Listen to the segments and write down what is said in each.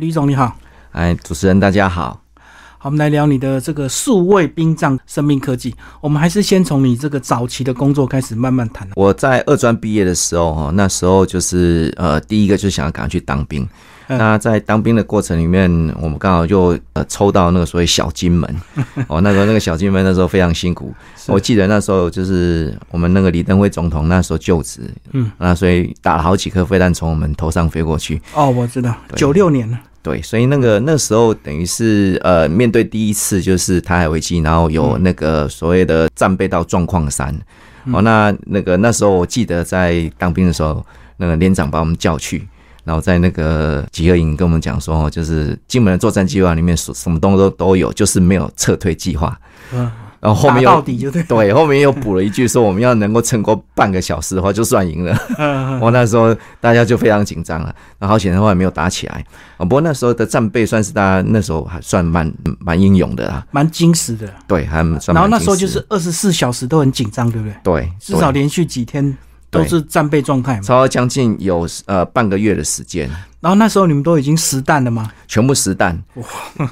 吕总你好，哎，主持人大家好。好，我们来聊你的这个数位殡葬生命科技。我们还是先从你这个早期的工作开始慢慢谈。我在二专毕业的时候，哈，那时候就是呃，第一个就想要赶快去当兵。那在当兵的过程里面，我们刚好就呃抽到那个所谓小金门。哦，那时候那个小金门那时候非常辛苦。我记得那时候就是我们那个李登辉总统那时候就职，嗯，那所以打了好几颗飞弹从我们头上飞过去。哦，我知道，九六年了。对，所以那个那时候等于是呃，面对第一次就是台海危机，然后有那个所谓的战备到状况山。哦，那那个那时候我记得在当兵的时候，那个连长把我们叫去，然后在那个集合营跟我们讲说，就是金门的作战计划里面什什么东西都都有，就是没有撤退计划。嗯。然后后面又 对，后面又补了一句说，我们要能够撑过半个小时的话，就算赢了。我那时候大家就非常紧张了，然后显然后来没有打起来。不过那时候的战备算是大家那时候还算蛮蛮英勇的啦，蛮矜持的。对，还算。然后那时候就是二十四小时都很紧张，对不对？对，至少连续几天都是战备状态嘛。超将近有呃半个月的时间。然后那时候你们都已经实弹了吗？全部实弹，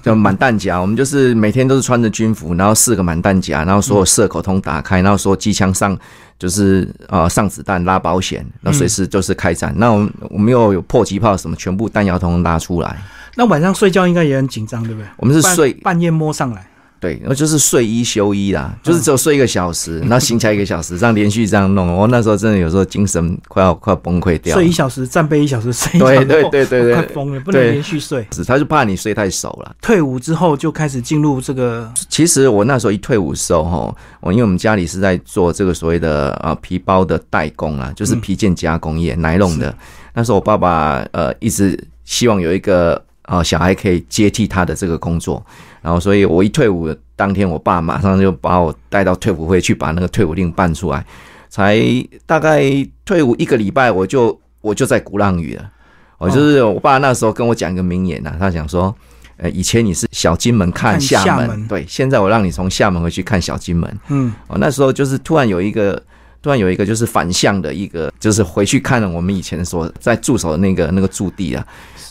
就满弹夹。我们就是每天都是穿着军服，然后四个满弹夹，然后所有射口通打开，然后说机枪上就是呃上子弹拉保险，那随时就是开战。那我们我们又有迫击炮什么，全部弹药通拉出来。那晚上睡觉应该也很紧张，对不对？我们是睡半夜摸上来。对，然后就是睡一休一啦，就是只有睡一个小时，然后醒起来一个小时，这样连续这样弄。我那时候真的有时候精神快要快要崩溃掉。睡一小时，站背一小时，睡。对对对对对，快疯了，不能连续睡。是，他就怕你睡太熟了。退伍之后就开始进入这个。其实我那时候一退伍的时候，哈，我因为我们家里是在做这个所谓的啊皮包的代工啊，就是皮件加工业，奶弄的。那时候我爸爸呃一直希望有一个啊小孩可以接替他的这个工作。然后，所以我一退伍当天，我爸马上就把我带到退伍会去，把那个退伍令办出来。才大概退伍一个礼拜，我就我就在鼓浪屿了。我就是我爸那时候跟我讲一个名言呐，他讲说：，呃，以前你是小金门看厦门，对，现在我让你从厦门回去看小金门。嗯，哦，那时候就是突然有一个。突然有一个就是反向的一个，就是回去看了我们以前所在驻守的那个那个驻地啊，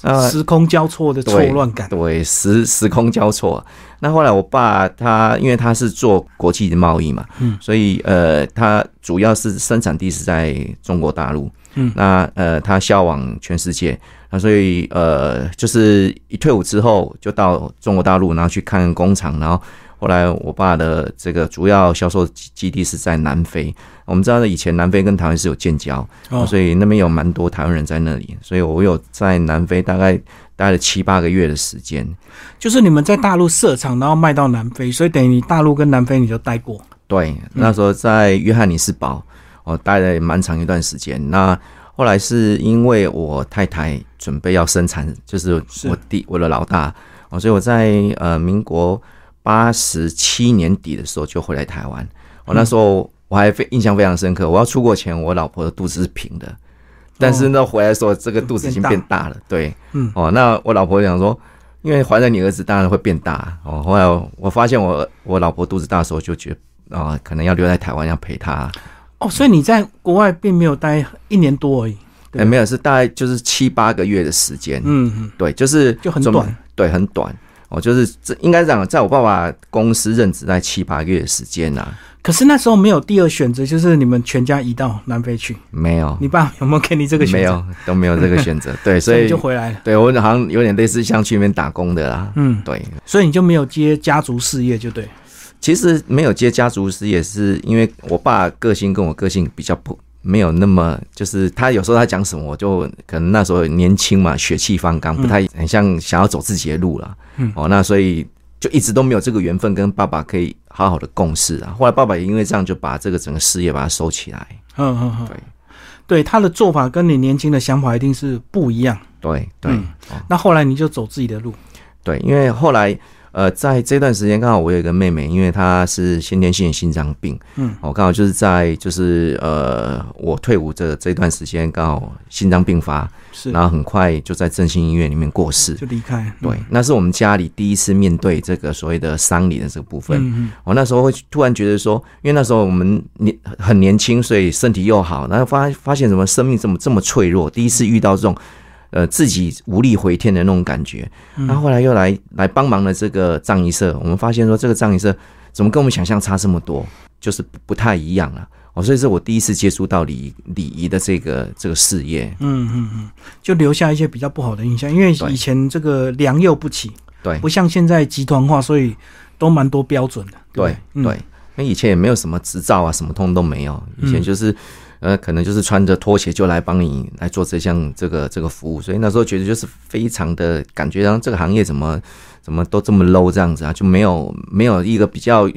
呃，时空交错的错乱感，对，时时空交错。那后来我爸他因为他是做国际的贸易嘛，嗯，所以呃，他主要是生产地是在中国大陆，嗯，那呃，他销往全世界，那所以呃，就是一退伍之后就到中国大陆，然后去看工厂，然后。后来，我爸的这个主要销售基地是在南非。我们知道，以前南非跟台湾是有建交，所以那边有蛮多台湾人在那里。所以我有在南非大概待了七八个月的时间。就是你们在大陆设厂，然后卖到南非，所以等于你大陆跟南非你就待过。对，那时候在约翰尼斯堡，我待了蛮长一段时间。那后来是因为我太太准备要生产，就是我弟我的老大，所以我在呃民国。八十七年底的时候就回来台湾，我那时候我还非印象非常深刻。我要出国前，我老婆的肚子是平的，但是呢回来的时候，这个肚子已经变大了。对，嗯，哦，那我老婆讲说，因为怀了你儿子，当然会变大。哦，后来我发现我我老婆肚子大的时候，就觉得啊，可能要留在台湾要陪她。哦，所以你在国外并没有待一年多而已，哎，没有，是大概就是七八个月的时间。嗯嗯，对，就是就很短，对，很短。哦，就是这应该讲，在我爸爸公司任职在七八个月的时间呐。可是那时候没有第二选择，就是你们全家移到南非去。没有，你爸有没有给你这个选择？没有，都没有这个选择。对，所以 就回来了。对我好像有点类似像去那边打工的啦。嗯，对。所以你就没有接家族事业，就对。其实没有接家族事业，是因为我爸个性跟我个性比较不。没有那么，就是他有时候他讲什么，我就可能那时候年轻嘛，血气方刚，不太很像想要走自己的路了。哦，那所以就一直都没有这个缘分跟爸爸可以好好的共事啊。后来爸爸也因为这样就把这个整个事业把它收起来。嗯嗯嗯，对，对，他的做法跟你年轻的想法一定是不一样。对对，那后来你就走自己的路。对，因为后来。呃，在这段时间刚好我有一个妹妹，因为她是先天性心脏病，嗯，我刚好就是在就是呃我退伍这这段时间刚好心脏病发，是，然后很快就在振兴医院里面过世，就离开。对，那是我们家里第一次面对这个所谓的丧礼的这个部分。嗯嗯，我那时候会突然觉得说，因为那时候我们年很年轻，所以身体又好，然后发发现什么生命这么这么脆弱，第一次遇到这种。呃自己无力回天的那种感觉。嗯那后来又来来帮忙了这个藏医社，我们发现说这个藏医社怎么跟我们想象差这么多，就是不不太一样了。哦，所以是我第一次接触到礼礼仪的这个这个事业。嗯嗯嗯，就留下一些比较不好的印象，因为以前这个良莠不齐，对不像现在集团化，所以都蛮多标准的。对不对，那以前也没有什么执照啊，什么通都没有。以前嗯就是，呃，可能就是穿着拖鞋就来帮你来做这项这个这个服务，所以那时候觉得就是非常的感觉，然后这个行业怎么怎么都这么 low 这样子啊，就没有没有一个比较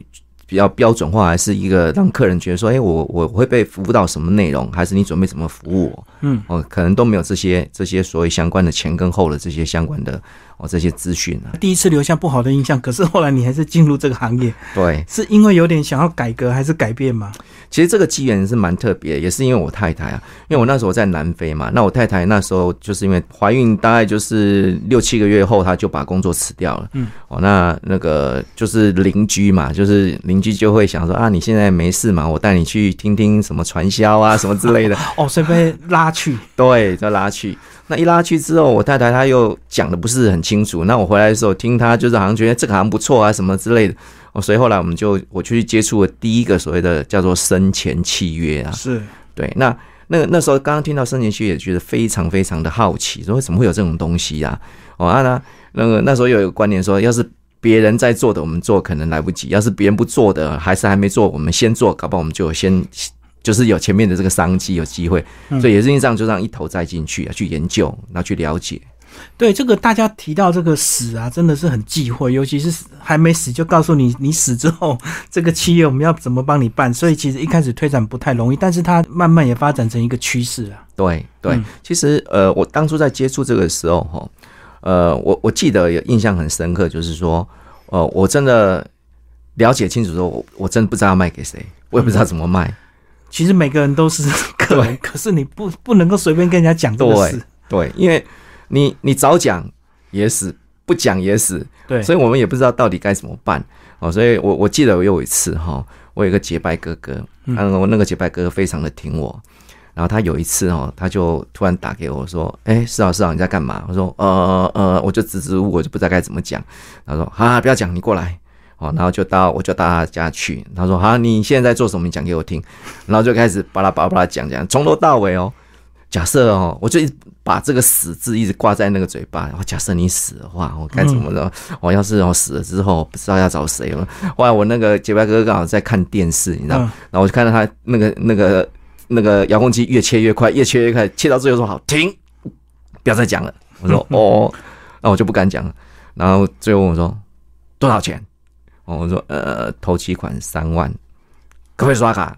比较标准化，还是一个让客人觉得说，哎、我我会被服务到什么内容，还是你准备怎么服务我？嗯，哦，可能都没有这些这些所谓相关的前跟后的这些相关的哦这些资讯啊。第一次留下不好的印象，可是后来你还是进入这个行业，对，是因为有点想要改革还是改变吗？其实这个机缘是蛮特别的，也是因为我太太啊，因为我那时候在南非嘛，那我太太那时候就是因为怀孕，大概就是六七个月后，她就把工作辞掉了。嗯，哦，那那个就是邻居嘛，就是邻居就会想说啊，你现在没事嘛，我带你去听听什么传销啊什么之类的。哦，所以被拉去，对，就拉去。那一拉去之后，我太太她又讲的不是很清楚。那我回来的时候听她就是好像觉得这个好像不错啊什么之类的。哦，所以后来我们就我去接触了第一个所谓的叫做生前契约啊。是对，那那个那时候刚刚听到生前契约，也觉得非常非常的好奇，说怎么会有这种东西啊？哦，啊那那个那时候有一个观念说，要是别人在做的，我们做可能来不及；要是别人不做的，还是还没做，我们先做，搞不好我们就先就是有前面的这个商机，有机会。所以也是这样，就让一头栽进去啊，去研究，然后去了解。对这个大家提到这个死啊，真的是很忌讳，尤其是还没死就告诉你你死之后这个企业我们要怎么帮你办，所以其实一开始推展不太容易，但是它慢慢也发展成一个趋势啊。对对，嗯其实呃，我当初在接触这个时候哈，呃，我我记得有印象很深刻，就是说，呃，我真的了解清楚之后，我我真的不知道要卖给谁，我也不知道怎么卖。其实每个人都是 客人，可是你不不能够随便跟人家讲这个对事。对，因为你你早讲也死，不讲也死，对，所以我们也不知道到底该怎么办哦。所以我我记得我有一次哈，我有一个结拜哥哥，嗯，我那个结拜哥哥非常的挺我。然后他有一次哦，他就突然打给我说：“哎，是啊是啊，你在干嘛？”我说：“呃呃，我就支支吾吾，我就不知道该怎么讲。”他说：“啊，不要讲，你过来。”哦，然后就到我就到他家去。他说：“好，你现在在做什么？你讲给我听。”然后就开始巴拉巴拉巴拉讲讲，从头到尾哦。假设哦，我就一把这个“死”字一直挂在那个嘴巴。然后假设你死的话，我该怎么着？我要是我死了之后，不知道要找谁了。后来我那个结拜哥哥刚好在看电视，你知道，嗯然后我就看到他那个那个那个遥控器越切越快，越切越快，切到最后说好停，不要再讲了。我说 哦，那我就不敢讲了。然后最后问我说多少钱？哦，我说呃，头期款三万，可不可以刷卡？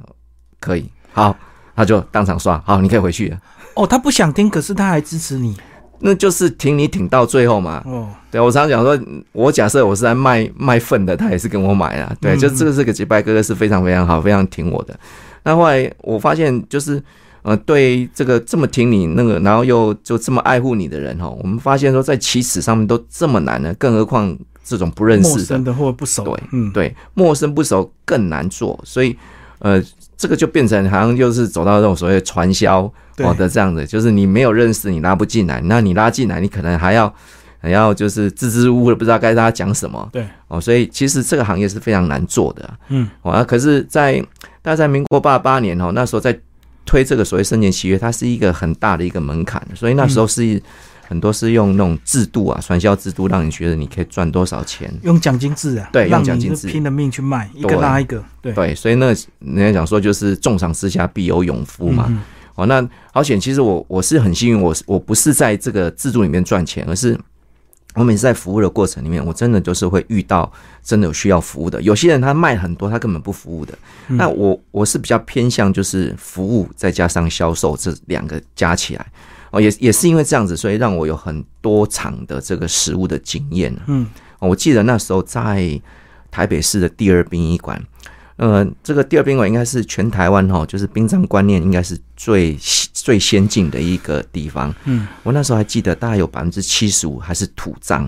可以，好，他就当场刷，好，你可以回去了。哦，他不想听，可是他还支持你。那就是挺你挺到最后嘛。哦，对我常常讲说，我假设我是在卖卖粪的，他也是跟我买啊。对，嗯就这个这个结拜哥哥是非常非常好，非常挺我的。那后来我发现，就是呃，对这个这么挺你那个，然后又就这么爱护你的人哈，我们发现说在起始上面都这么难呢，更何况这种不认识的。陌生，的或者不熟。的，对嗯，对，陌生不熟更难做，所以呃，这个就变成好像就是走到这种所谓传销对。哦的这样的，就是你没有认识，你拉不进来，那你拉进来，你可能还要还要就是支支吾吾的，不知道该大家讲什么。对，哦，所以其实这个行业是非常难做的。啊嗯，哦，啊，可是在，大概在民国八八年哦，那时候在推这个所谓生前契约，它是一个很大的一个门槛，所以那时候是。很多是用那种制度啊，传销制度，让你觉得你可以赚多少钱。用奖金制啊，对让用奖金制拼了命去卖，一个拉一个，对，对，所以那人家讲说就是重赏之下必有勇夫嘛。嗯哦，那好险，其实我我是很幸运，我是我不是在这个制度里面赚钱，而是我每次在服务的过程里面，我真的就是会遇到真的有需要服务的。有些人他卖很多，他根本不服务的。嗯那我我是比较偏向就是服务再加上销售这两个加起来。哦，也也是因为这样子，所以让我有很多场的这个食物的经验。嗯，哦我记得那时候在台北市的第二殡仪馆，呃，这个第二殡仪馆应该是全台湾哈、就是殡葬观念应该是最最先进的一个地方。嗯，我那时候还记得，大概有百分之七十五还是土葬。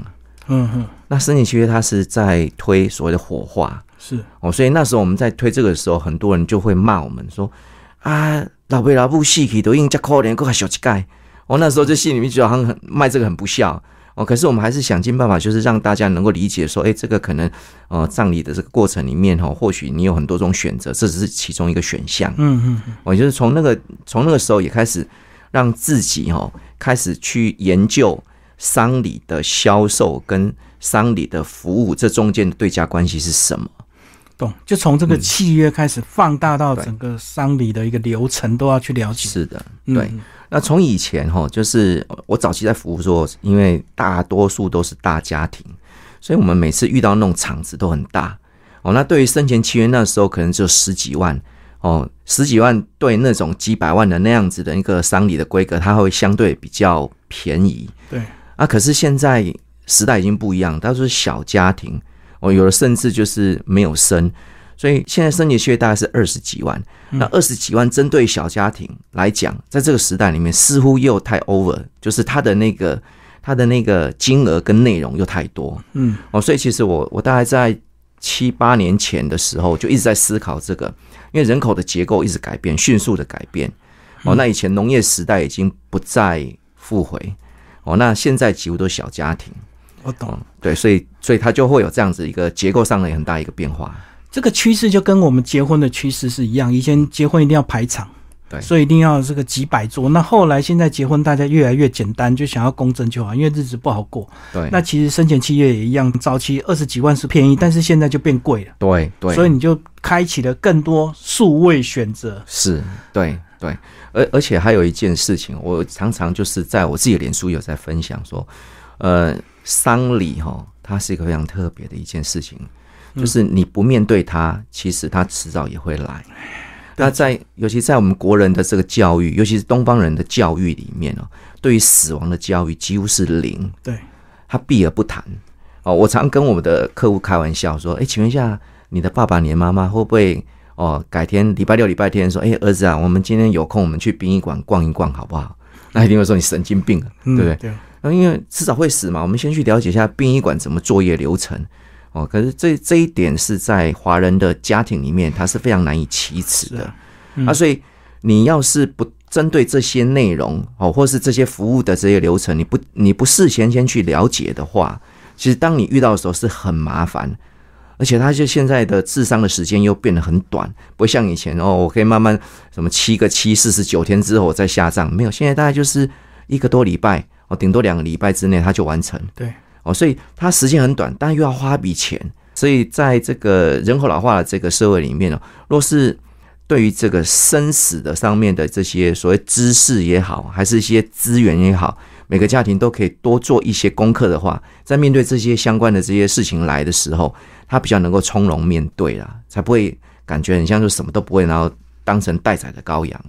嗯哼，那生前契约它是在推所谓的火化是，哦，所以那时候我们在推这个的时候，很多人就会骂我们说啊，老辈老母死去都已经这可怜，搁还小一盖。哦，那时候就心里面觉得好像很卖这个很不孝哦。可是我们还是想尽办法，就是让大家能够理解说，哎，这个可能呃葬礼的这个过程里面哈，或许你有很多种选择，这只是其中一个选项。嗯嗯嗯，我就是从那个从那个时候也开始让自己哈开始去研究丧礼的销售跟丧礼的服务这中间的对价关系是什么。懂，就从这个契约开始放大到整个丧礼的一个流程都要去了解。是的，对。那从以前哈，就是我早期在服务说，因为大多数都是大家庭，所以我们每次遇到那种场子都很大哦。那对于生前契约那时候可能只有十几万哦，十几万对那种几百万的那样子的一个丧礼的规格，它会相对比较便宜。对啊，可是现在时代已经不一样，都是小家庭。哦，有的甚至就是没有生，所以现在生年契约大概是二十几万。那二十几万针对小家庭来讲，在这个时代里面，似乎又太 over，就是它的那个它的那个金额跟内容又太多。嗯，哦，所以其实我我大概在七八年前的时候就一直在思考这个，因为人口的结构一直改变，迅速的改变。哦，那以前农业时代已经不再复回，哦，那现在几乎都是小家庭。我懂，对，所以所以它就会有这样子一个结构上的很大一个变化。这个趋势就跟我们结婚的趋势是一样，以前结婚一定要排场，对，所以一定要这个几百桌。那后来现在结婚大家越来越简单，就想要公证就好，因为日子不好过。对，那其实生前契约也一样，早期二十几万是便宜，但是现在就变贵了。对对，所以你就开启了更多数位选择。是，对对，而而且还有一件事情，我常常就是在我自己的脸书有在分享说，呃。丧礼哈，它是一个非常特别的一件事情，就是你不面对它，其实它迟早也会来。那在尤其在我们国人的这个教育，尤其是东方人的教育里面哦，对于死亡的教育几乎是零，对，他避而不谈。哦，我常跟我们的客户开玩笑说：“哎，请问一下，你的爸爸、你的妈妈会不会哦，改天礼拜六、礼拜天说，哎，儿子啊，我们今天有空，我们去殡仪馆逛一逛，好不好？”那一定会说你神经病，对不对？那因为迟早会死嘛，我们先去了解一下殡仪馆怎么作业流程哦。可是这这一点是在华人的家庭里面，它是非常难以启齿的啊。所以你要是不针对这些内容哦，或是这些服务的这些流程，你不你不事先先去了解的话，其实当你遇到的时候是很麻烦。而且他就现在的智商的时间又变得很短，不像以前哦，我可以慢慢什么七个七四十九天之后再下葬，没有，现在大概就是一个多礼拜。哦，顶多两个礼拜之内他就完成。对，哦，所以他时间很短，但又要花一笔钱。所以在这个人口老化的这个社会里面呢，若是对于这个生死的上面的这些所谓知识也好，还是一些资源也好，每个家庭都可以多做一些功课的话，在面对这些相关的这些事情来的时候，他比较能够从容面对啦，才不会感觉很像就什么都不会，然后当成待宰的羔羊。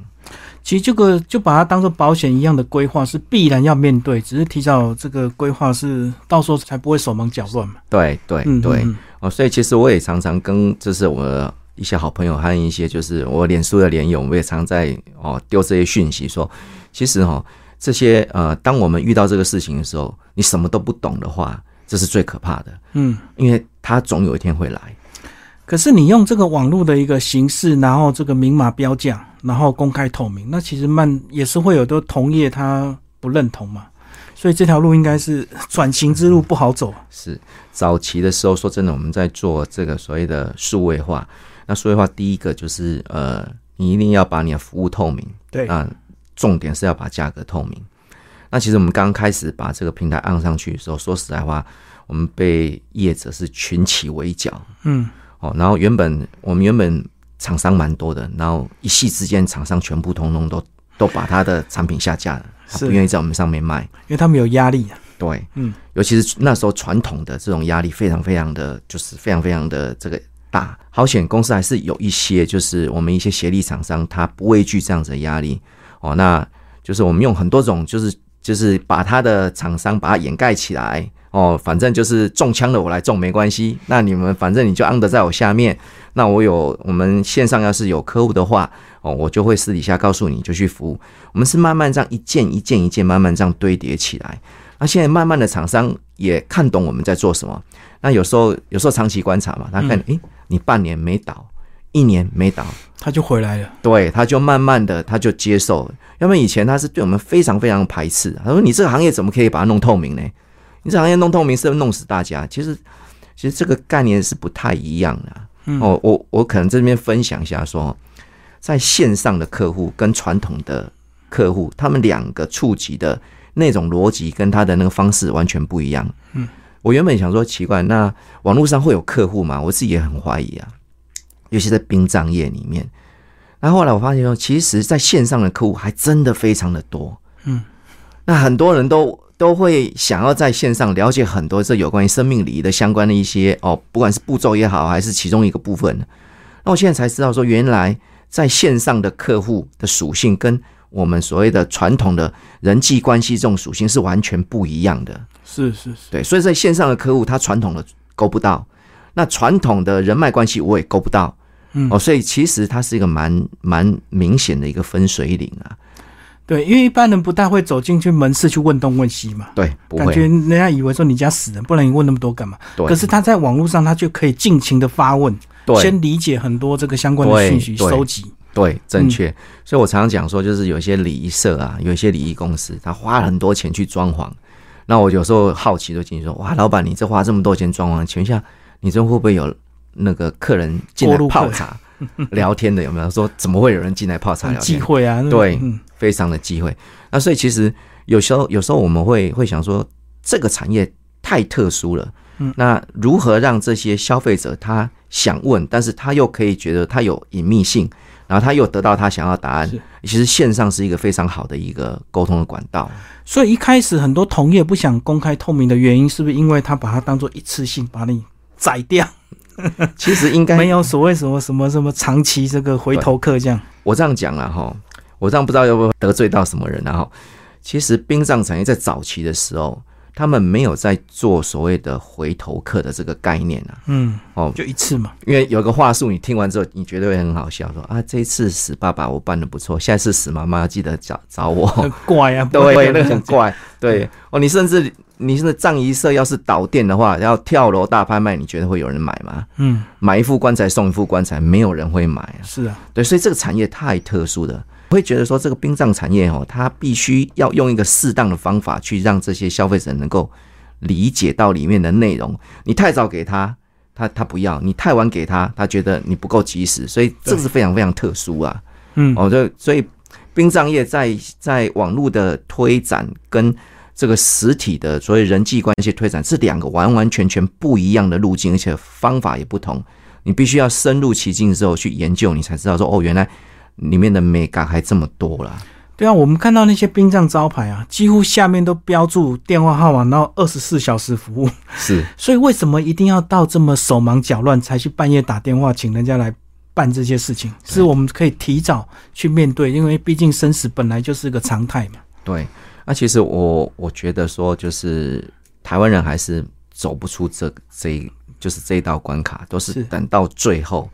其实这个就把它当做保险一样的规划是必然要面对，只是提早这个规划是到时候才不会手忙脚乱嘛。对对对，哦，所以其实我也常常跟就是我一些好朋友，还有一些就是我脸书的连友，我也常在哦丢这些讯息说，其实哈这些呃，当我们遇到这个事情的时候，你什么都不懂的话，这是最可怕的。嗯，因为他总有一天会来。可是你用这个网络的一个形式，然后这个明码标价，然后公开透明，那其实慢也是会有的同业他不认同嘛，所以这条路应该是 转型之路不好走。是早期的时候，说真的，我们在做这个所谓的数位化，那数位化第一个就是呃，你一定要把你的服务透明，对，那重点是要把价格透明。那其实我们刚开始把这个平台按上去的时候，说实在话，我们被业者是群起围剿，嗯。哦，然后原本我们原本厂商蛮多的，然后一夕之间厂商全部通通都都把他的产品下架了，他不愿意在我们上面卖，因为他们有压力。对，嗯，尤其是那时候传统的这种压力非常非常的就是非常非常的这个大。好险公司还是有一些就是我们一些协力厂商，他不畏惧这样子的压力。哦，那就是我们用很多种就是就是把他的厂商把它掩盖起来。哦，反正就是中枪的我来中没关系。那你们反正你就安得在我下面。那我有我们线上要是有客户的话，哦，我就会私底下告诉你就去服务。我们是慢慢这样一件一件一件慢慢这样堆叠起来。那现在慢慢的厂商也看懂我们在做什么。那有时候有时候长期观察嘛，他看诶，你半年没倒，一年没倒，他就回来了。对，他就慢慢的他就接受了。要么以前他是对我们非常非常排斥，他说你这个行业怎么可以把它弄透明呢？你这行业弄透明是不弄死大家。其实其实这个概念是不太一样的。哦，我我可能这边分享一下说，在线上的客户跟传统的客户，他们两个触及的那种逻辑跟他的那个方式完全不一样。嗯。我原本想说奇怪，那网络上会有客户吗？我自己也很怀疑啊，尤其在殡葬业里面。那后来我发现说，其实在线上的客户还真的非常的多。嗯，那很多人都都会想要在线上了解很多这有关于生命礼仪的相关的一些哦，不管是步骤也好，还是其中一个部分。那我现在才知道说，原来在线上的客户的属性跟我们所谓的传统的人际关系这种属性是完全不一样的。是是是，对，所以在线上的客户，他传统的勾不到，那传统的人脉关系我也勾不到，嗯，哦，所以其实它是一个蛮蛮明显的一个分水岭啊。对，因为一般人不太会走进去门市去问东问西嘛，对，感觉人家以为说你家死人，不然你问那么多干嘛？对。可是他在网络上，他就可以尽情的发问，对，先理解很多这个相关的信息收集，对，正确。所以我常常讲说，就是有一些礼仪社啊，有一些礼仪公司，他花了很多钱去装潢。那我有时候好奇就进去说，哇，老板，你这花这么多钱装潢，请问一下，你这会不会有那个客人进来泡茶 聊天的？有没有说怎么会有人进来泡茶聊天？机会啊，对，非常的机会。那所以其实有时候有时候我们会会想说，这个产业太特殊了。嗯，那如何让这些消费者他想问，但是他又可以觉得他有隐秘性？然后他又得到他想要答案，其实线上是一个非常好的一个沟通的管道。所以一开始很多同业不想公开透明的原因，是不是因为他把它当做一次性把你宰掉？其实应该没有所谓什么什么什么长期这个回头客这样。我这样讲了哈，我这样不知道要不要得罪到什么人。然后，其实殡葬产业在早期的时候。他们没有在做所谓的回头客的这个概念啊，嗯，哦，就一次嘛，因为有个话术，你听完之后，你绝对会很好笑，说啊，这一次死爸爸我办的不错，下一次死妈妈记得找找我，很怪啊，对，那个很怪，对，哦，你甚至你是葬仪社要是倒店的话，要跳楼大拍卖，你觉得会有人买吗？嗯，买一副棺材送一副棺材，没有人会买啊，是啊，对，所以这个产业太特殊了。我。会觉得说这个殡葬产业哦，它必须要用一个适当的方法去让这些消费者能够理解到里面的内容。你太早给他，他他不要；你太晚给他，他觉得你不够及时。所以这是非常非常特殊啊。嗯，哦，就所以殡葬业在在网络的推展跟这个实体的所谓人际关系推展是两个完完全全不一样的路径，而且方法也不同。你必须要深入其境之后去研究，你才知道说哦，原来。里面的美感还这么多啦，对啊，我们看到那些殡葬招牌啊，几乎下面都标注电话号码，然后二十四小时服务。是，所以为什么一定要到这么手忙脚乱才去半夜打电话请人家来办这些事情？是我们可以提早去面对，因为毕竟生死本来就是个常态嘛。对，那其实我我觉得说，就是台湾人还是走不出这这，就是这一道关卡，都是等到最后。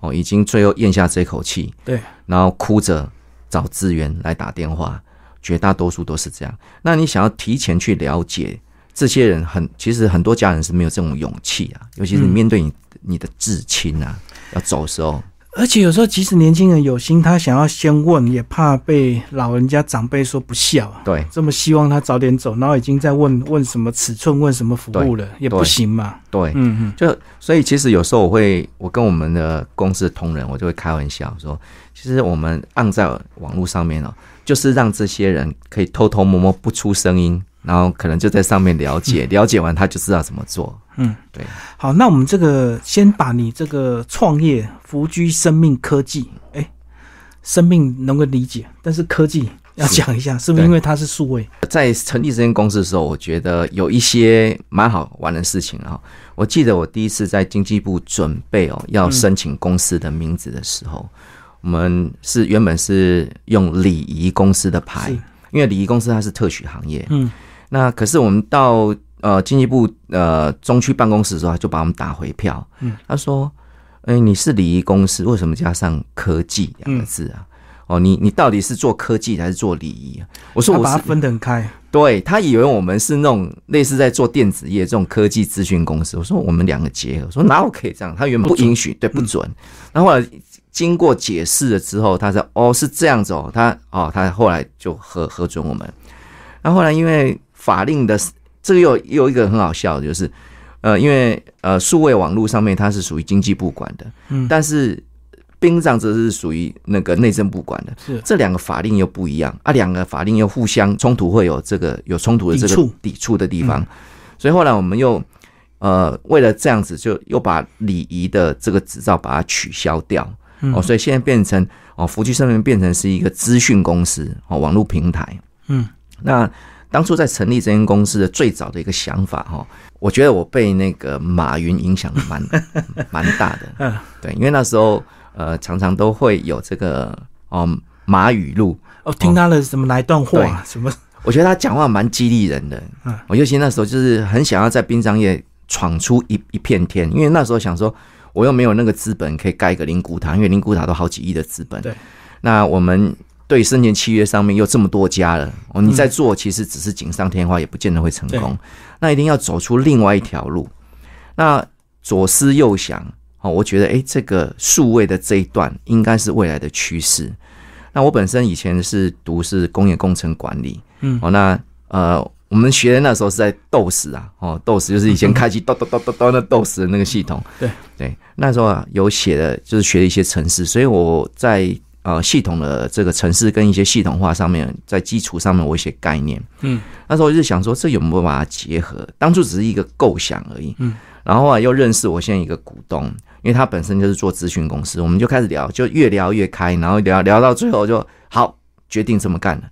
哦，已经最后咽下这口气，对，然后哭着找资源来打电话，绝大多数都是这样。那你想要提前去了解这些人，很其实很多家人是没有这种勇气啊，尤其是你面对你你的至亲啊，要走的时候。而且有时候，即使年轻人有心，他想要先问，也怕被老人家长辈说不孝啊。对，这么希望他早点走，然后已经在问问什么尺寸，问什么服务了，也不行嘛。对，嗯嗯，就所以其实有时候我会，我跟我们的公司同仁，我就会开玩笑说，其实我们按在网络上面哦，就是让这些人可以偷偷摸摸不出声音。然后可能就在上面了解，了解完他就知道怎么做。嗯，对。好，那我们这个先把你这个创业福居生命科技，哎，生命能够理解，但是科技要讲一下，是不是因为它是数位？在成立这间公司的时候，我觉得有一些蛮好玩的事情啊。我记得我第一次在经济部准备哦要申请公司的名字的时候，我们是原本是用礼仪公司的牌，因为礼仪公司它是特许行业。嗯。那可是我们到呃经济部呃中区办公室的时候，他就把我们打回票。嗯，他说：“哎，你是礼仪公司，为什么加上科技两个字啊？”哦，你你到底是做科技还是做礼仪啊？我说我把它分得很开。对他以为我们是那种类似在做电子业这种科技咨询公司。我说我们两个结合，说哪有可以这样？他原本不允许，对，不准。然后后来经过解释了之后，他说哦是这样子哦，他哦他后来就核核准我们。然后后来因为法令的这个又又有一个很好笑的就是，呃，因为呃数位网络上面它是属于经济部管的，嗯。但是殡葬则是属于那个内政部管的。是。这两个法令又不一样啊，两个法令又互相冲突，会有这个有冲突的这个抵触。的地方，所以后来我们又呃为了这样子，就又把礼仪的这个执照把它取消掉、嗯。哦，所以现在变成哦福居上面变成是一个资讯公司哦网络平台，嗯，那当初在成立这间公司的最早的一个想法哈、哦，我觉得我被那个马云影响的蛮 蛮大的，嗯，对，因为那时候呃常常都会有这个哦马语录，哦，听他的什么哪一段话，什么？我觉得他讲话蛮激励人的。嗯。我尤其那时候就是很想要在殡葬业闯出一一片天，因为那时候想说我又没有那个资本可以盖一个灵骨塔，因为灵骨塔都好几亿的资本。对，那我们对生前契约上面又这么多家了，哦，你在做其实只是锦上添花，也不见得会成功。那一定要走出另外一条路。那左思右想，哦，我觉得诶，这个数位的这一段应该是未来的趋势。那我本身以前是读是工业工程管理，嗯哦，那呃，我们学的那时候是在斗士啊，哦，斗士就是以前开机咚咚咚咚咚那斗士的那个系统，对对，那时候啊有写的就是学了一些程式，所以我在呃系统的这个城市跟一些系统化上面，在基础上面我有一些概念，嗯，那时候我就想说这有没有把它结合，当初只是一个构想而已，嗯，然后啊又认识我现在一个股东，因为他本身就是做咨询公司，我们就开始聊，就越聊越开，然后聊聊到最后就好决定这么干了。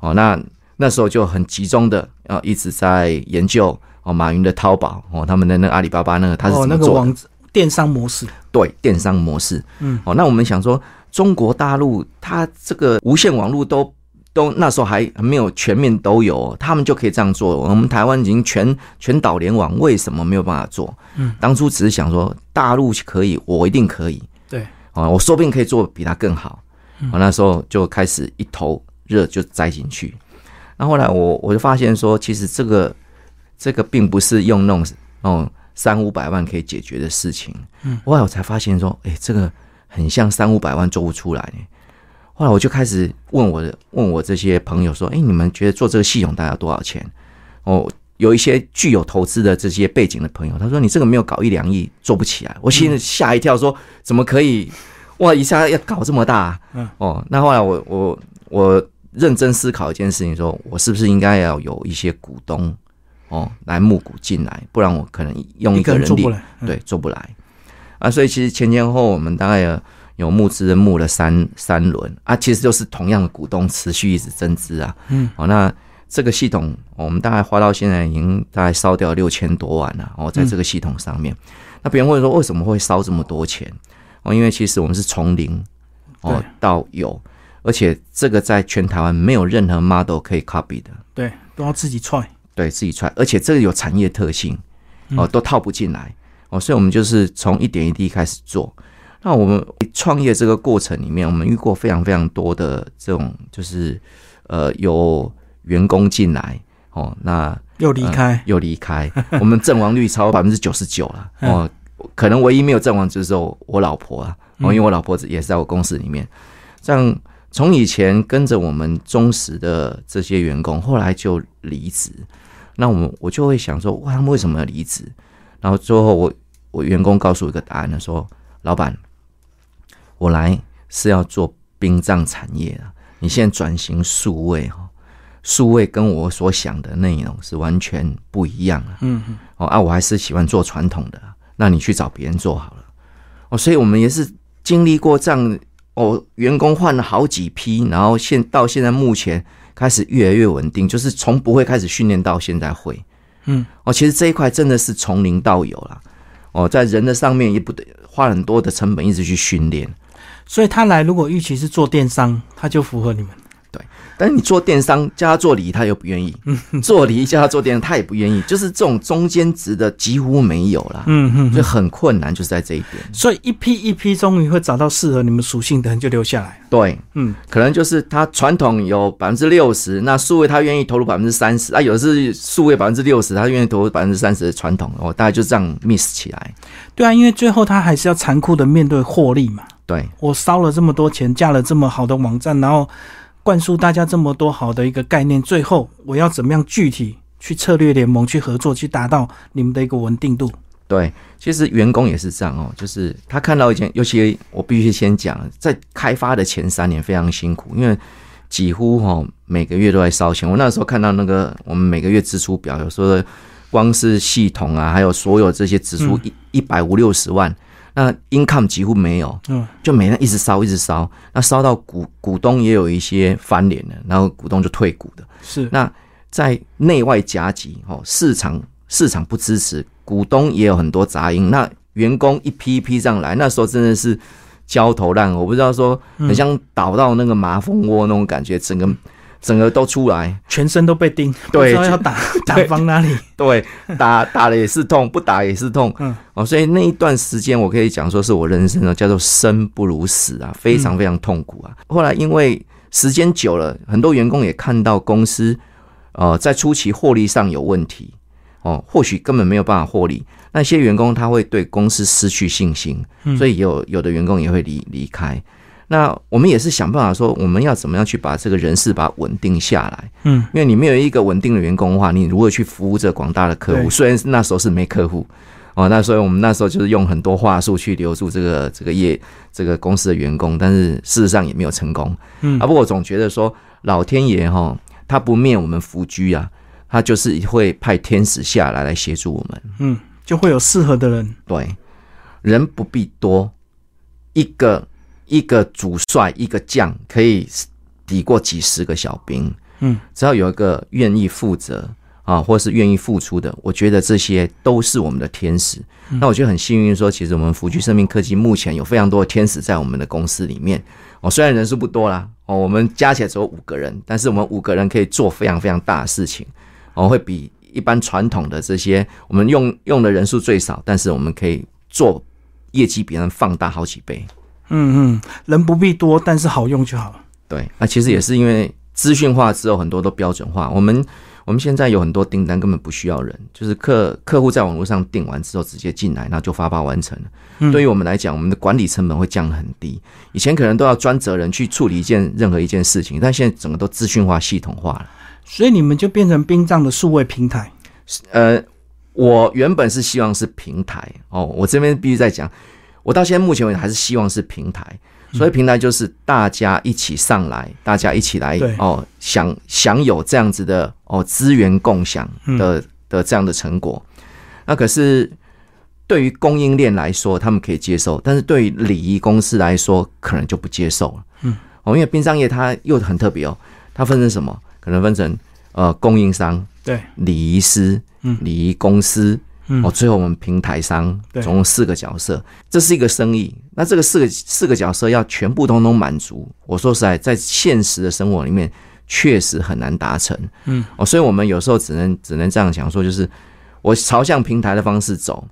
哦，那那时候就很集中的呃一直在研究哦马云的淘宝哦他们的那个阿里巴巴那个他是哦怎么做的？那个网电商模式，对电商模式，嗯，哦，那我们想说中国大陆它这个无线网络都。都那时候还还没有全面都有，他们就可以这样做。我们台湾已经全全岛联网，为什么没有办法做？嗯，当初只是想说大陆可以，我一定可以。对，啊，我说不定可以做比他更好。我、那时候就开始一头热就栽进去。那后来我我就发现说，其实这个这个并不是用那种那种三五百万可以解决的事情。嗯，后来我才发现说，哎、这个很像三五百万做不出来。后来我就开始问我的问我这些朋友说，哎、你们觉得做这个系统大概要多少钱？哦，有一些具有投资的这些背景的朋友，他说你这个没有搞一两亿做不起来。我心里吓一跳，说怎么可以？哇，一下要搞这么大？嗯，哦，那后来我我我认真思考一件事情说我是不是应该要有一些股东哦来募股进来，不然我可能用一一个人力对做不来啊。所以其实前前后后我们大概有有募资募了三三轮啊，其实就是同样的股东持续一直增资啊。嗯，哦，那这个系统我们大概花到现在已经大概烧掉六千多万了哦，在这个系统上面。那别人会说为什么会烧这么多钱？哦，因为其实我们是从零哦到有，而且这个在全台湾没有任何 model 可以 copy 的。对，都要自己踹，对自己踹，而且这个有产业特性哦，都套不进来哦，所以我们就是从一点一滴开始做。那我们创业这个过程里面，我们遇过非常非常多的这种，就是呃有员工进来哦，那又离开，又离开，我们阵亡率超过百分之九十九了 哦，可能唯一没有阵亡就是我我老婆啊，哦，因为我老婆也是在我公司里面，这样从以前跟着我们忠实的这些员工，后来就离职，那我们我就会想说，哇，他们为什么要离职？然后最后我我员工告诉我一个答案呢，说老板，我来是要做殡葬产业的，你现在转型数位哈，数位跟我所想的内容是完全不一样了。嗯嗯，哦啊，我还是喜欢做传统的，那你去找别人做好了。哦，所以我们也是经历过这样哦，员工换了好几批，然后现到现在目前开始越来越稳定，就是从不会开始训练到现在会。嗯，哦，其实这一块真的是从零到有啦。哦，在人的上面也不得花很多的成本一直去训练。所以他来如果预期是做电商，他就符合你们，但是你做电商叫他做礼仪，他又不愿意；做礼仪叫他做电商，他也不愿意。就是这种中间值的几乎没有啦，嗯嗯，就很困难，就是在这一点。所以一批一批终于会找到适合你们属性的人就留下来。对，嗯，可能就是他传统有百分之六十，那数位他愿意投入百分之三十啊，有的是数位百分之六十，他愿意投入百分之三十的传统，哦，大概就这样 miss 起来。对啊，因为最后他还是要残酷的面对获利嘛。对，我烧了这么多钱，架了这么好的网站，然后灌输大家这么多好的一个概念，最后我要怎么样具体去策略联盟去合作，去达到你们的一个稳定度？对，其实员工也是这样哦，就是他看到一件，尤其我必须先讲，在开发的前三年非常辛苦，因为几乎哈每个月都在烧钱。我那时候看到那个我们每个月支出表，有时候光是系统啊，还有所有这些支出一一百五六十万。那 income 几乎没有，嗯，就每天一直烧，一直烧，那烧到股股东也有一些翻脸了，然后股东就退股的。是，那在内外夹击，哦，市场市场不支持，股东也有很多杂音，那员工一批一批上来，那时候真的是焦头烂额，我不知道说很像倒到那个麻蜂窝那种感觉，整个。整个都出来，全身都被钉，对，要打 打方哪里？对，打打了也是痛，不打也是痛。嗯，哦，所以那一段时间，我可以讲说是我人生呢，叫做生不如死啊，非常非常痛苦啊。后来因为时间久了，很多员工也看到公司，呃，在初期获利上有问题，哦，或许根本没有办法获利，那些员工他会对公司失去信心，所以有有的员工也会离离开。那我们也是想办法说，我们要怎么样去把这个人事把它稳定下来？嗯，因为你没有一个稳定的员工的话，你如何去服务这广大的客户？虽然那时候是没客户哦，那所以我们那时候就是用很多话术去留住这个这个业这个公司的员工，但是事实上也没有成功。嗯，啊，不过我总觉得说老天爷哈，他不灭我们福居啊，他就是会派天使下来来协助我们。嗯，就会有适合的人。对，人不必多，一个。一个主帅，一个将，可以抵过几十个小兵。嗯，只要有一个愿意负责啊，或是愿意付出的，我觉得这些都是我们的天使。那我觉得很幸运，说其实我们福居生命科技目前有非常多的天使在我们的公司里面。哦，虽然人数不多啦，哦，我们加起来只有五个人，但是我们五个人可以做非常非常大的事情。哦，会比一般传统的这些我们用用的人数最少，但是我们可以做业绩比人放大好几倍。嗯嗯，人不必多，但是好用就好。对，那其实也是因为资讯化之后，很多都标准化。我们我们现在有很多订单根本不需要人，就是客客户在网络上订完之后直接进来，然后就发包完成了。对于我们来讲，我们的管理成本会降很低。以前可能都要专责人去处理一件任何一件事情，但现在整个都资讯化、系统化了。所以你们就变成殡葬的数位平台。呃，我原本是希望是平台哦，我这边必须再讲。我到现在目前为止还是希望是平台，所以平台就是大家一起上来，大家一起来哦，享享有这样子的哦资源共享的的这样的成果。那可是对于供应链来说，他们可以接受，但是对于礼仪公司来说，可能就不接受了。嗯，哦，因为殡葬业它又很特别哦，它分成什么？可能分成呃供应商，对，礼仪师，嗯，礼仪公司。哦，最后我们平台商总共四个角色，这是一个生意。那这个四个四个角色要全部通通满足，我说实在，在现实的生活里面确实很难达成。嗯，哦，所以我们有时候只能只能这样想说，就是我朝向平台的方式走，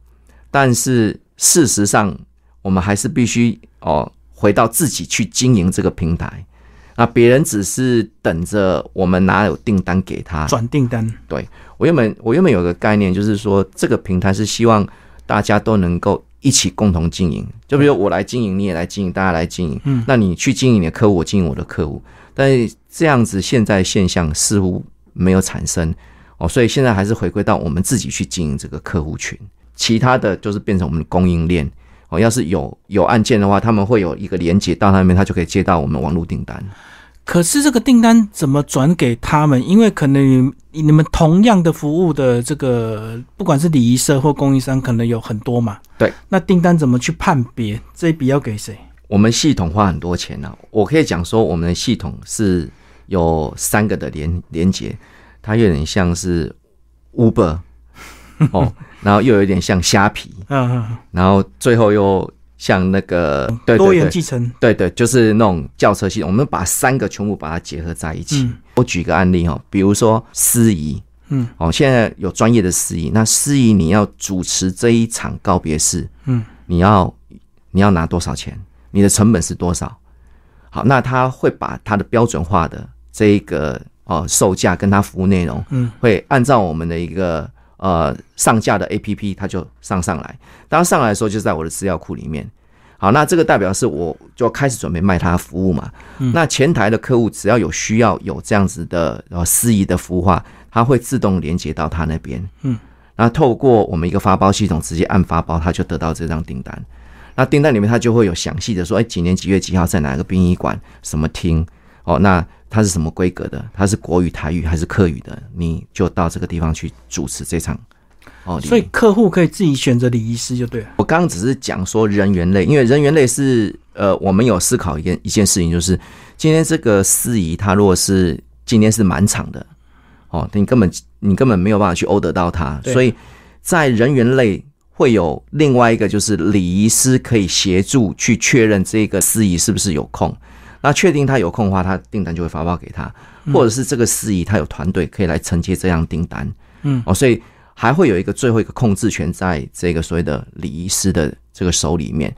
但是事实上我们还是必须哦回到自己去经营这个平台。那别人只是等着我们拿有订单给他转订单，对。我原本我原本有个概念，就是说这个平台是希望大家都能够一起共同经营。就比如我来经营，你也来经营，大家来经营。嗯，那你去经营你的客户，我经营我的客户。但是这样子现在现象似乎没有产生哦，所以现在还是回归到我们自己去经营这个客户群，其他的就是变成我们的供应链哦。要是有有案件的话，他们会有一个连接到那边，他就可以接到我们网络订单。可是这个订单怎么转给他们？因为可能你你们同样的服务的这个，不管是礼仪社或供应商，可能有很多嘛。对，那订单怎么去判别这一笔要给谁？我们系统花很多钱呢。我可以讲说，我们的系统是有三个的连连接，它有点像是 Uber 哦，然后又有点像虾皮，嗯嗯，然后最后又像那个对多元继承，对对，就是那种轿车系统，我们把三个全部把它结合在一起。嗯我举个案例哈，比如说司仪，嗯，哦，现在有专业的司仪，那司仪你要主持这一场告别式，嗯，你要你要拿多少钱？你的成本是多少？好，那他会把他的标准化的这一个哦售价跟他服务内容，嗯，会按照我们的一个呃上架的 APP，它就上上来。当上来的时候，就在我的资料库里面。好，那这个代表是我就开始准备卖他服务嘛。嗯那前台的客户只要有需要有这样子的呃司仪的服务化，它会自动连接到他那边。嗯，那透过我们一个发包系统，直接按发包，他就得到这张订单。那订单里面他就会有详细的说，哎，几年几月几号在哪个殡仪馆什么厅哦，那它是什么规格的？它是国语、台语还是客语的？你就到这个地方去主持这场哦。所以客户可以自己选择礼仪师就对了。我刚刚只是讲说人员类，因为人员类是呃，我们有思考一件一件事情，就是今天这个司仪，他如果是今天是满场的，哦，你根本你根本没有办法去欧得到他，所以在人员类会有另外一个就是礼仪师可以协助去确认这个司仪是不是有空。那确定他有空的话，他订单就会发包给他，或者是这个司仪他有团队可以来承接这样订单。嗯，哦，所以还会有一个最后一个控制权在这个所谓的礼仪师的这个手里面。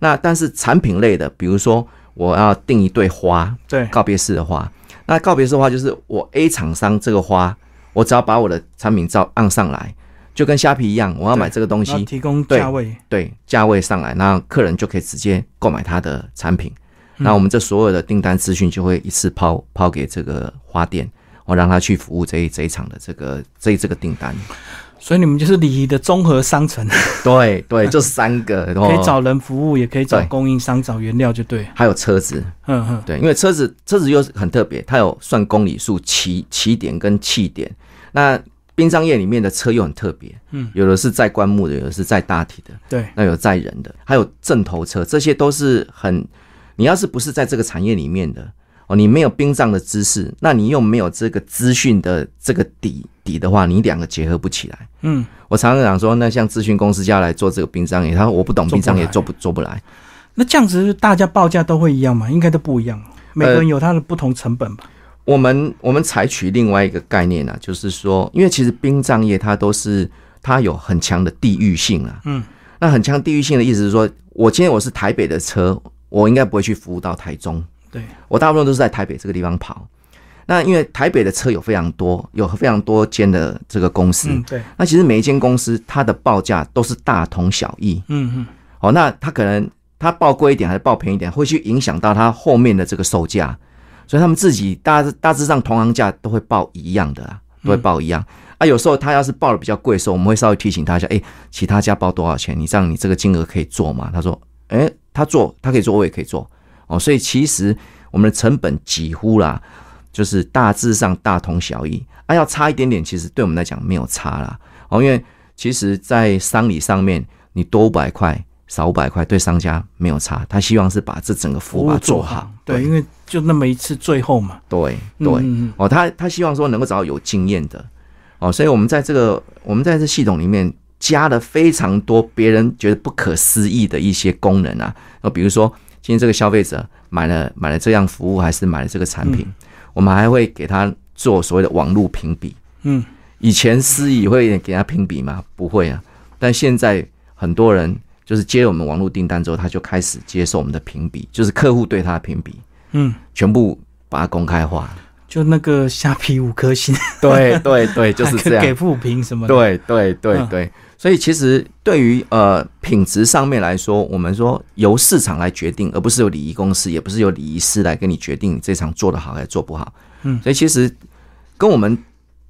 那但是产品类的，比如说我要订一对花，对，告别式的花，那告别式的花就是我 A 厂商这个花，我只要把我的产品照按上来，就跟虾皮一样，我要买这个东西，提供对价位。对价位上来，那客人就可以直接购买他的产品。嗯那我们这所有的订单资讯就会一次抛抛给这个花店，我让他去服务这一这一场的这个这一这个订单。所以你们就是礼仪的综合商城，对对，就三个，可以哦找人服务，也可以找供应商、找原料，就对。还有车子，嗯嗯，对，因为车子车子又是很特别，它有算公里数、起起点跟气点。那殡葬业里面的车又很特别，嗯，有的是载棺木的，有的是载大体的，对，那有载人的，还有正头车，这些都是很，你要是不是在这个产业里面的哦，你没有殡葬的知识，那你又没有这个资讯的这个底底的话，你两个结合不起来。嗯，我常常讲说，那像咨询公司要来做这个殡葬业，他说我不懂殡葬业，做做不做不来。那这样子大家报价都会一样吗？应该都不一样，每个呃人有他的不同成本吧？我们我们采取另外一个概念啊，就是说，因为其实殡葬业它都是它有很强的地域性啊。嗯，那很强地域性的意思是说，我今天我是台北的车，我应该不会去服务到台中，对，我大部分都是在台北这个地方跑。那因为台北的车有非常多，有非常多间的这个公司，嗯对，那其实每一间公司它的报价都是大同小异。嗯嗯，哦，那他可能他报贵一点还是报便宜一点，会去影响到他后面的这个售价，所以他们自己大致大致上同行价都会报一样的啊，都会报一样。啊，有时候他要是报的比较贵的时候，我们会稍微提醒他一下，哎，其他家报多少钱？你这样你这个金额可以做吗？他说，哎，他做，他可以做，我也可以做。哦，所以其实我们的成本几乎啦，就是大致上大同小异。啊，要差一点点，其实对我们来讲没有差啦。哦，因为其实，在商理上面，你多五百块、少五百块，对商家没有差。他希望是把这整个服务做好。对，因为就那么一次，最后嘛，对对哦，他他希望说能够找到有经验的哦，所以我们在这个我们在这系统里面加了非常多别人觉得不可思议的一些功能啊。那，比如说今天这个消费者买了买了这样服务，还是买了这个产品，我们还会给他做所谓的网络评比。嗯，以前司仪会给他评比吗？不会啊，但现在很多人就是接了我们网络订单之后，他就开始接受我们的评比，就是客户对他的评比，嗯，全部把它公开化。就那个虾皮五颗星，对对对，就是这样。给负评什么的，对对对嗯对，所以其实对于呃品质上面来说，我们说由市场来决定，而不是由礼仪公司，也不是由礼仪师来跟你决定你这场做得好还是做不好。嗯所以其实跟我们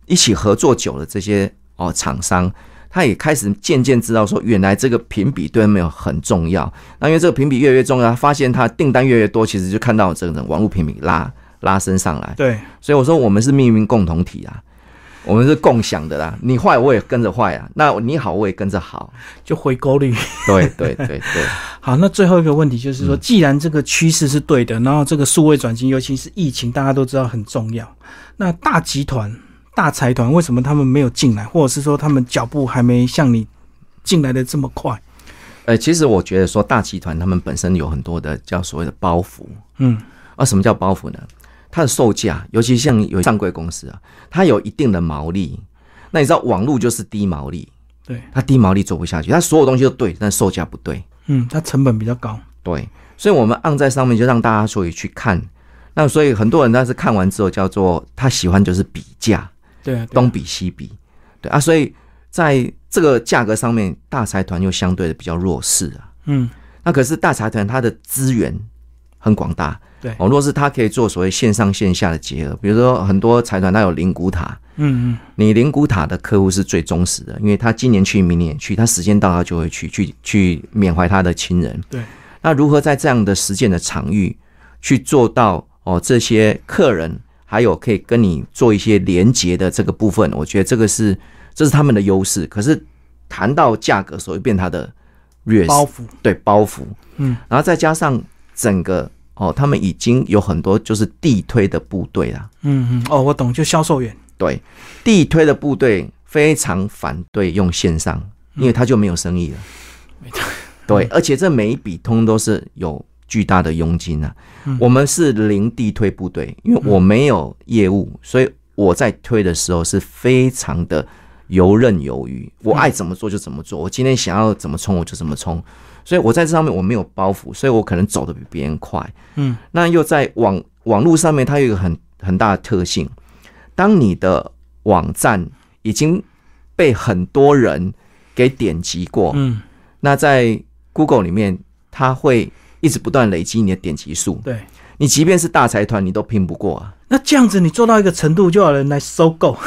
一起合作久了这些哦厂商。他也开始渐渐知道说，原来这个评比对他们有很重要。那因为这个评比越来越重要，他发现他订单越来越多，其实就看到这个网络评比拉拉升上来。对，所以我说我们是命运共同体啊，我们是共享的啦。你坏我也跟着坏啊，那你好我也跟着好。就回购率。对对对对，好，那最后一个问题就是嗯说，既然这个趋势是对的，然后这个数位转型，尤其是疫情，大家都知道很重要。那大集团、大财团为什么他们没有进来，或者是说他们脚步还没像你进来的这么快？呃，其实我觉得说大集团他们本身有很多的叫所谓的包袱。嗯，啊，什么叫包袱呢？它的售价，尤其像有上柜公司啊，它有一定的毛利。那你知道网络就是低毛利，对，它低毛利做不下去，它所有东西都对，但售价不对。嗯，它成本比较高。对，所以我们按在上面就让大家所以去看。那所以很多人他是看完之后叫做他喜欢就是比价，对啊，对啊东比西比，对啊，所以在这个价格上面，大财团又相对的比较弱势啊。嗯，那可是大财团它的资源很广大，对。哦，若是它可以做所谓线上线下的结合，比如说很多财团它有灵骨塔，嗯嗯，你灵骨塔的客户是最忠实的，因为他今年去，明年也去，他时间到他就会去，去去缅怀他的亲人。对，那如何在这样的实践的场域去做到哦，这些客人还有可以跟你做一些连接的这个部分，我觉得这个是这是他们的优势。可是谈到价格，所以变他的劣势，包袱。对包袱，嗯，然后再加上整个哦，他们已经有很多就是地推的部队啦，嗯嗯，哦，我懂，就销售员。对，地推的部队非常反对用线上，因为他就没有生意了。对，而且这每一笔通都是有巨大的佣金啊。我们是零地推部队，因为我没有业务，所以我在推的时候是非常的游刃有余，我爱怎么做就怎么做，我今天想要怎么冲我就怎么冲，所以我在这上面我没有包袱，所以我可能走得比别人快。嗯，那又在网网络上面，它有一个很很大的特性，当你的网站已经被很多人给点击过，嗯，那在 Google 里面，它会一直不断累积你的点击数。对。你即便是大财团，你都拼不过啊！那这样子，你做到一个程度，就有人来收购，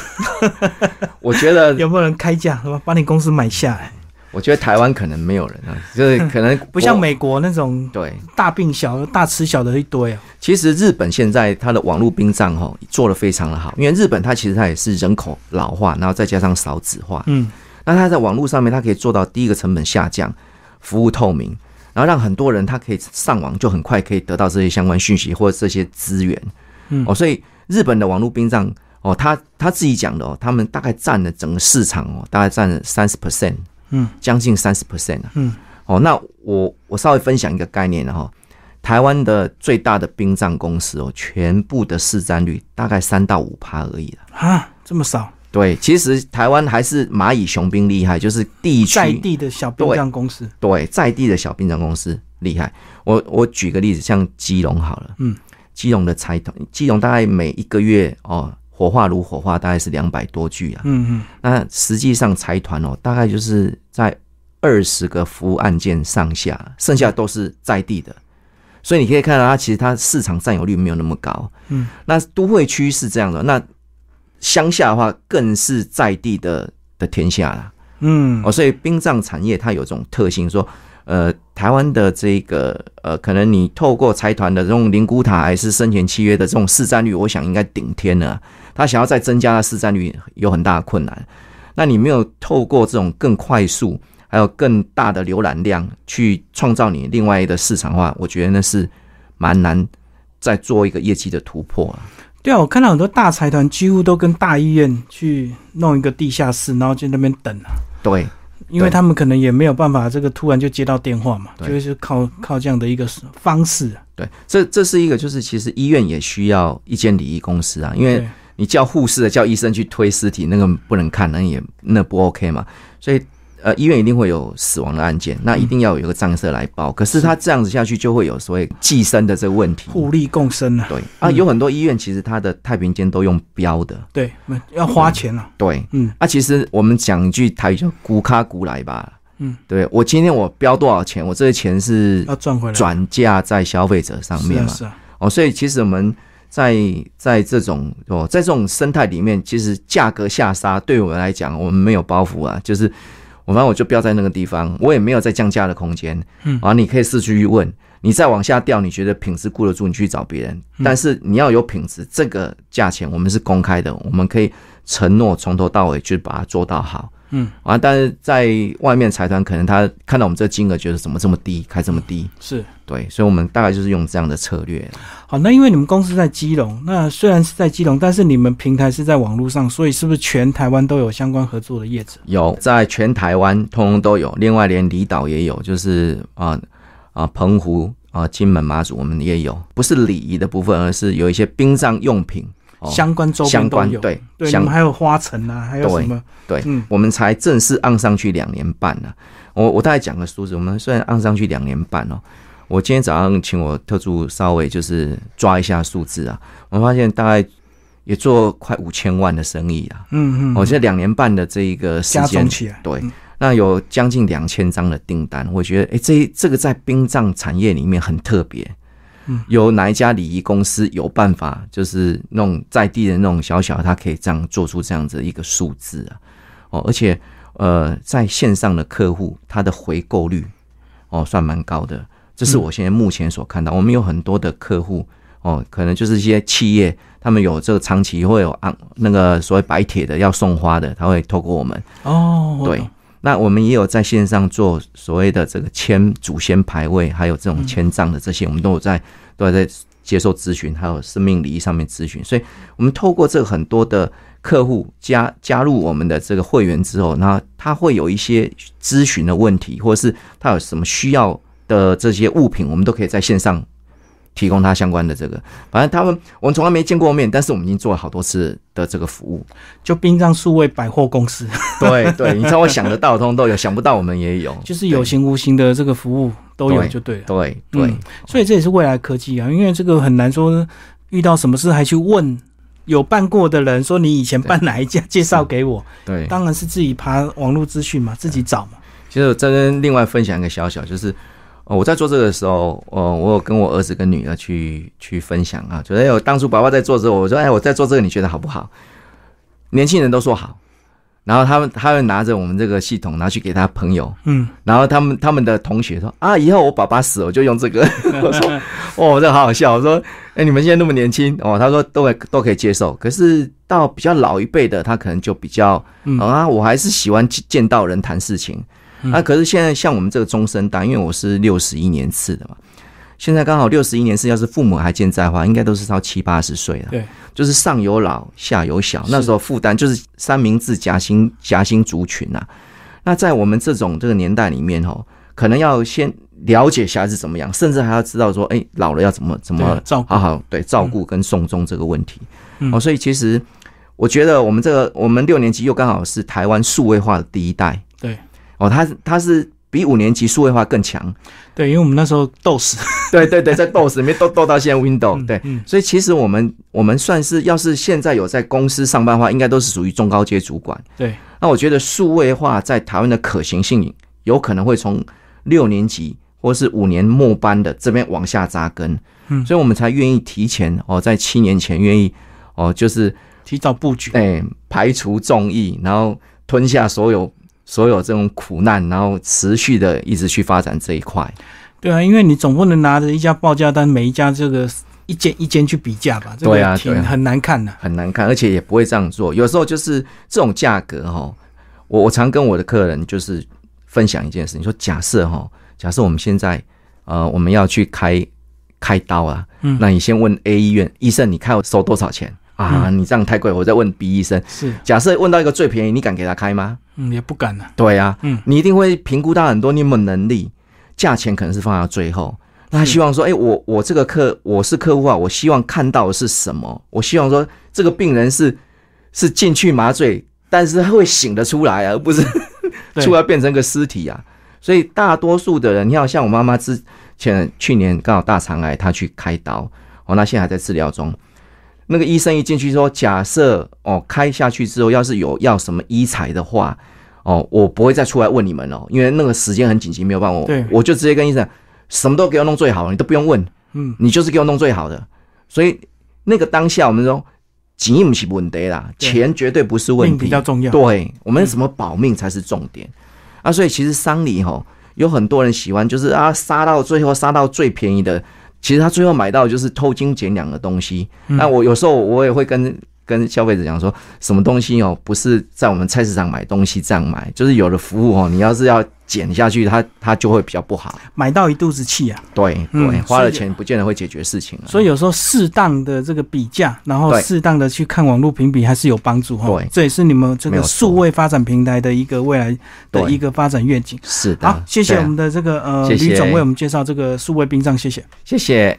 我觉得，有没有人开价，是吧？把你公司买下来？我觉得台湾可能没有人啊，就是可能 不像美国那种对。大病小、大吃小的一堆啊。其实日本现在它的网络殡葬哈做的非常的好，因为日本它其实它也是人口老化，然后再加上少子化，嗯，那它在网络上面它可以做到第一个成本下降，服务透明，然后让很多人他可以上网就很快可以得到这些相关讯息或者这些资源，嗯。哦，所以日本的网络殡葬哦，他他自己讲的哦，他们大概占了整个市场哦，大概占了三十 percent，嗯，将近三十 percent 啊，嗯，哦，那我我稍微分享一个概念哈、台湾的最大的殡葬公司哦，全部的市占率大概三到五趴而已了。啊，这么少，对，其实台湾还是蚂蚁雄兵厉害，就是地区在地的小殡葬公司，对在地的小殡葬公司厉害。我我举个例子，像基隆好了，嗯，基隆的财团，基隆大概每一个月哦，火化炉火化大概是两百多具啊。嗯嗯，那实际上财团哦，大概就是在二十个服务案件上下，剩下都是在地的。所以你可以看到，它其实它市场占有率没有那么高。嗯，那都会区是这样的，那乡下的话更是在地的的天下啦。嗯哦，所以殡葬产业它有这种特性，说，呃，台湾的这个呃，可能你透过财团的这种灵骨塔还是生前契约的这种市占率，我想应该顶天了。他想要再增加的市占率有很大的困难。那你没有透过这种更快速，还有更大的浏览量去创造你另外的市场化，我觉得那是蛮难再做一个业绩的突破啊。对啊，我看到很多大财团几乎都跟大医院去弄一个地下室，然后在那边等啊，对，因为他们可能也没有办法，这个突然就接到电话嘛，就是靠靠这样的一个方式啊。对，这这是一个，就是其实医院也需要一间礼仪公司啊，因为你叫护士的、叫医生去推尸体，那个不能看，那也那不 OK 嘛。所以呃，医院一定会有死亡的案件，那一定要有一个账社来报。可是他这样子下去，就会有所谓寄生的这个问题。互利共生啊，对啊，有很多医院其实它的太平间都用标的，对，要花钱啊。对。嗯啊，其实我们讲一句台语叫“古卡古来”吧。嗯，对我今天我标多少钱，我这些钱是要赚回来，转嫁在消费者上面嘛。是啊，哦，所以其实我们在在这种哦，在这种生态里面，其实价格下杀对我们来讲，我们没有包袱啊，就是我反正我就标在那个地方，我也没有再降价的空间。嗯啊，你可以四处去问，你再往下掉，你觉得品质顾得住，你去找别人。嗯但是你要有品质，这个价钱我们是公开的，我们可以承诺从头到尾就把它做到好。嗯，啊，但是在外面财团可能他看到我们这金额，觉得怎么这么低，开这么低，是对，所以我们大概就是用这样的策略。好，那因为你们公司在基隆，那虽然是在基隆，但是你们平台是在网络上，所以是不是全台湾都有相关合作的业者？有，在全台湾通通都有，另外连离岛也有，就是啊啊澎湖啊金门马祖我们也有，不是礼仪的部分，而是有一些殡葬用品。哦相关周边相都有，关对对，我们还有花城啊，还有对什么？对，嗯我们才正式按上去两年半呢、我我大概讲个数字，我们虽然按上去两年半哦，我今天早上请我特助稍微就是抓一下数字啊，我发现大概也做快五千万的生意啊。嗯嗯，我、这两年半的这一个时间对嗯，那有将近两千张的订单，我觉得哎，这这个在殡葬产业里面很特别。嗯，有哪一家礼仪公司有办法，就是那种在地的那种小小，他可以这样做出这样子一个数字啊？哦，而且呃，在线上的客户他的回购率哦算蛮高的，这是我现在目前所看到。我们有很多的客户哦，可能就是一些企业，他们有这个长期会有按那个所谓白铁的要送花的，他会透过我们。哦，对懂，那我们也有在线上做所谓的这个签祖先牌位，还有这种签葬的这些，我们都有在都有在接受咨询，还有生命礼仪上面咨询。所以，我们透过这个很多的客户加加入我们的这个会员之后，那他会有一些咨询的问题，或者是他有什么需要的这些物品，我们都可以在线上。提供他相关的这个，反正他们我们从来没见过面，但是我们已经做了好多次的这个服务。就殡葬数位百货公司，对对，你知道我想得到的通通都有，想不到我们也有。就是有形无形的这个服务都有就对了。对对，嗯所以这也是未来科技啊，因为这个很难说遇到什么事还去问有办过的人，说你以前办哪一家，介绍给我。对，当然是自己爬网络资讯嘛，自己找嘛。其实我再跟另外分享一个小小，就是呃我在做这个的时候，呃，我有跟我儿子跟女儿去去分享啊，觉得哎，我当初爸爸在做之后，我说哎，我在做这个，你觉得好不好？年轻人都说好，然后他们他们拿着我们这个系统拿去给他朋友，嗯，然后他们他们的同学说啊，以后我爸爸死了我就用这个。我说哦，这好好笑。我说哎，你们现在那么年轻哦，他说都会都可以接受。可是到比较老一辈的，他可能就比较、嗯啊，我还是喜欢见见到人谈事情。嗯。啊，可是现在像我们这个中生代，因为我是六十一年次的嘛，现在刚好六十一年次，要是父母还健在的话，应该都是到七八十岁了。对，就是上有老下有小，那时候负担就是三明治夹心夹心族群啊、那在我们这种这个年代里面哦，可能要先了解小孩子怎么样，甚至还要知道说，哎，老了要怎么怎么照顾。好好对照顾跟送终这个问题。嗯。哦，所以其实我觉得我们这个我们六年级又刚好是台湾数位化的第一代。对哦，它它是比五年级数位化更强。对，因为我们那时候斗死，对对对，在 DOS 里面都斗到现在 Windows，、对，嗯所以其实我们我们算是，要是现在有在公司上班的话，应该都是属于中高阶主管。对，那我觉得数位化在台湾的可行性，有可能会从六年级或是五年末班的这边往下扎根。嗯所以我们才愿意提前哦，在七年前愿意哦，就是提早布局。哎排除众议，然后吞下所有所有这种苦难，然后持续的一直去发展这一块。对啊，因为你总不能拿着一家报价单，每一家这个一间一间去比价吧？这个挺很难看的。很难看，而且也不会这样做。有时候就是这种价格哈，我我常跟我的客人就是分享一件事情，说假设哈，假设我们现在呃我们要去开开刀啊，嗯那你先问 A 医院医生，你开我收多少钱啊？你这样太贵，我再问 B 医生。是，假设问到一个最便宜，你敢给他开吗？嗯，也不敢了。对啊，嗯你一定会评估到很多，你有没有能力？价钱可能是放到最后。那他希望说，哎、我我这个客我是客户啊，我希望看到的是什么？我希望说，这个病人是是进去麻醉，但是他会醒得出来啊，而不是 对出来变成个尸体啊。所以大多数的人，你要像我妈妈之前去年刚好大肠癌，她去开刀，哦，那现在还在治疗中。那个医生一进去说，假设哦开下去之后，要是有要什么医材的话，哦，我不会再出来问你们哦，因为那个时间很紧急，没有办法，对我我就直接跟医生，什么都给我弄最好，你都不用问，嗯，你就是给我弄最好的。所以那个当下，我们说钱不是问题啦，钱绝对不是问命题，比较重要。对我们什么保命才是重点、啊！所以其实丧礼吼，有很多人喜欢，就是啊杀到最后杀到最便宜的，其实他最后买到的就是偷斤减两的东西。嗯那我有时候我也会跟跟消费者讲说，什么东西哦，不是在我们菜市场买东西这样买，就是有的服务哦，你要是要减下去，它它就会比较不好。买到一肚子气啊！对嗯对，花了钱不见得会解决事情啊。所以有时候适当的这个比价，然后适当的去看网络评比，还是有帮助哈。对这也是你们这个数位发展平台的一个未来的一个发展愿景。是的，好，谢谢我们的这个呃谢谢吕总为我们介绍这个数位殡葬，谢谢。谢谢。